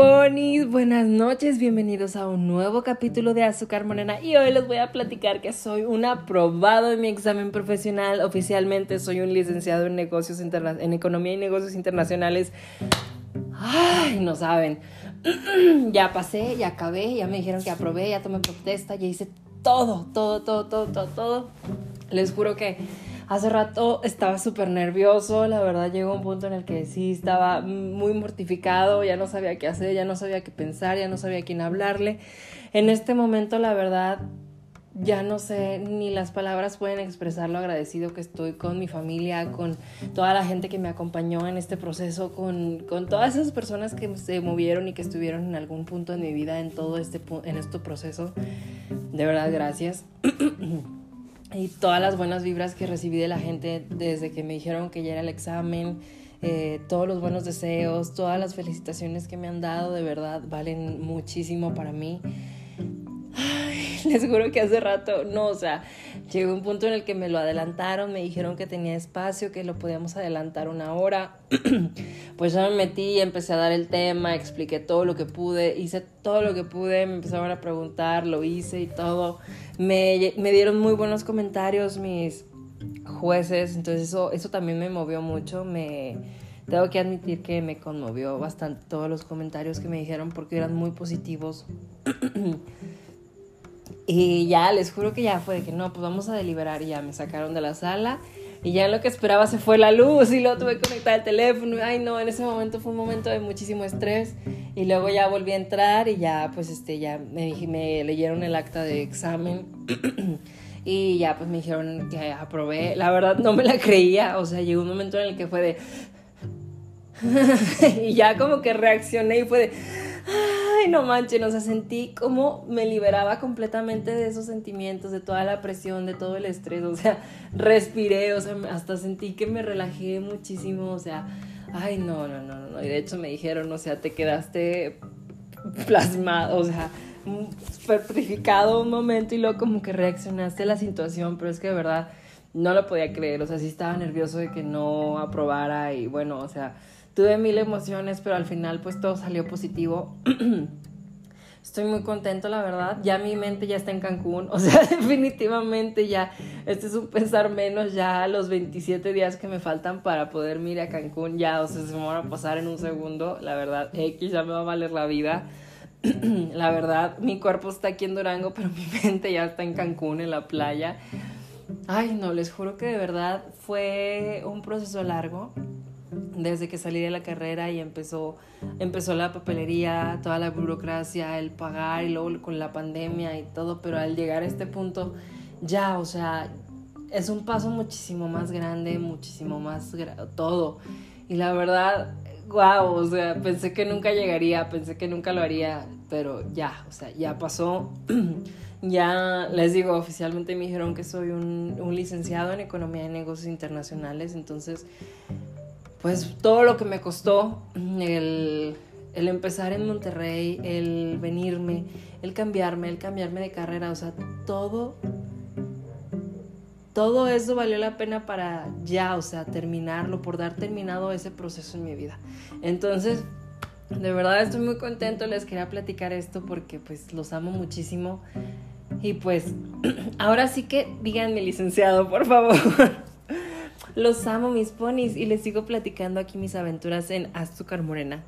ponis, buenas noches, bienvenidos a un nuevo capítulo de Azúcar Morena y hoy les voy a platicar que soy un aprobado en mi examen profesional, oficialmente soy un licenciado en negocios en economía y negocios internacionales. Ay, no saben. ya pasé, ya acabé, ya me dijeron que aprobé, ya tomé protesta, ya hice todo, todo, todo, todo, todo, todo. Les juro que Hace rato estaba súper nervioso, la verdad llegó un punto en el que sí estaba muy mortificado, ya no sabía qué hacer, ya no sabía qué pensar, ya no sabía quién hablarle. En este momento, la verdad, ya no sé, ni las palabras pueden expresar lo agradecido que estoy con mi familia, con toda la gente que me acompañó en este proceso, con, con todas esas personas que se movieron y que estuvieron en algún punto en mi vida en todo este, en este proceso. De verdad, gracias. y todas las buenas vibras que recibí de la gente desde que me dijeron que ya era el examen, eh, todos los buenos deseos, todas las felicitaciones que me han dado, de verdad valen muchísimo para mí. les juro que hace rato, no, o sea, llegó un punto en el que me lo adelantaron, me dijeron que tenía espacio, que lo podíamos adelantar una hora. pues ya me metí, empecé a dar el tema, expliqué todo lo que pude, hice todo lo que pude, me empezaron a preguntar, lo hice y todo. Me, me dieron muy buenos comentarios mis jueces, entonces eso, eso también me movió mucho, me... Tengo que admitir que me conmovió bastante todos los comentarios que me dijeron porque eran muy positivos. Y ya, les juro que ya fue de que no, pues vamos a deliberar. Y ya me sacaron de la sala. Y ya lo que esperaba se fue la luz y luego tuve que conectar el teléfono. Ay, no, en ese momento fue un momento de muchísimo estrés. Y luego ya volví a entrar y ya, pues, este, ya me, me leyeron el acta de examen. y ya, pues, me dijeron que aprobé. La verdad, no me la creía. O sea, llegó un momento en el que fue de... y ya como que reaccioné y fue de ay, no manches, o sea, sentí como me liberaba completamente de esos sentimientos, de toda la presión, de todo el estrés, o sea, respiré, o sea, hasta sentí que me relajé muchísimo, o sea, ay, no, no, no, no, y de hecho me dijeron, o sea, te quedaste plasmado, o sea, petrificado un momento y luego como que reaccionaste a la situación, pero es que de verdad no lo podía creer, o sea, sí estaba nervioso de que no aprobara y bueno, o sea, tuve mil emociones, pero al final pues todo salió positivo. Estoy muy contento, la verdad. Ya mi mente ya está en Cancún. O sea, definitivamente ya, este es un pensar menos ya los 27 días que me faltan para poder ir a Cancún. Ya, o sea, se me van a pasar en un segundo. La verdad, X ya me va a valer la vida. la verdad, mi cuerpo está aquí en Durango, pero mi mente ya está en Cancún, en la playa. Ay, no, les juro que de verdad fue un proceso largo desde que salí de la carrera y empezó, empezó la papelería, toda la burocracia, el pagar y luego con la pandemia y todo, pero al llegar a este punto ya, o sea, es un paso muchísimo más grande, muchísimo más todo. Y la verdad, wow, o sea, pensé que nunca llegaría, pensé que nunca lo haría, pero ya, o sea, ya pasó. ya les digo, oficialmente me dijeron que soy un, un licenciado en Economía y Negocios Internacionales, entonces pues todo lo que me costó el, empezar en Monterrey, el venirme, el cambiarme, el cambiarme de carrera, o sea, todo, todo eso valió la pena para ya, o sea, terminarlo, por dar terminado ese proceso en mi vida. Entonces, de verdad estoy muy contento, les quería platicar esto porque pues los amo muchísimo. Y pues, ahora sí que díganme, licenciado, por favor. Los amo, mis ponis, y les sigo platicando aquí mis aventuras en Azúcar Morena.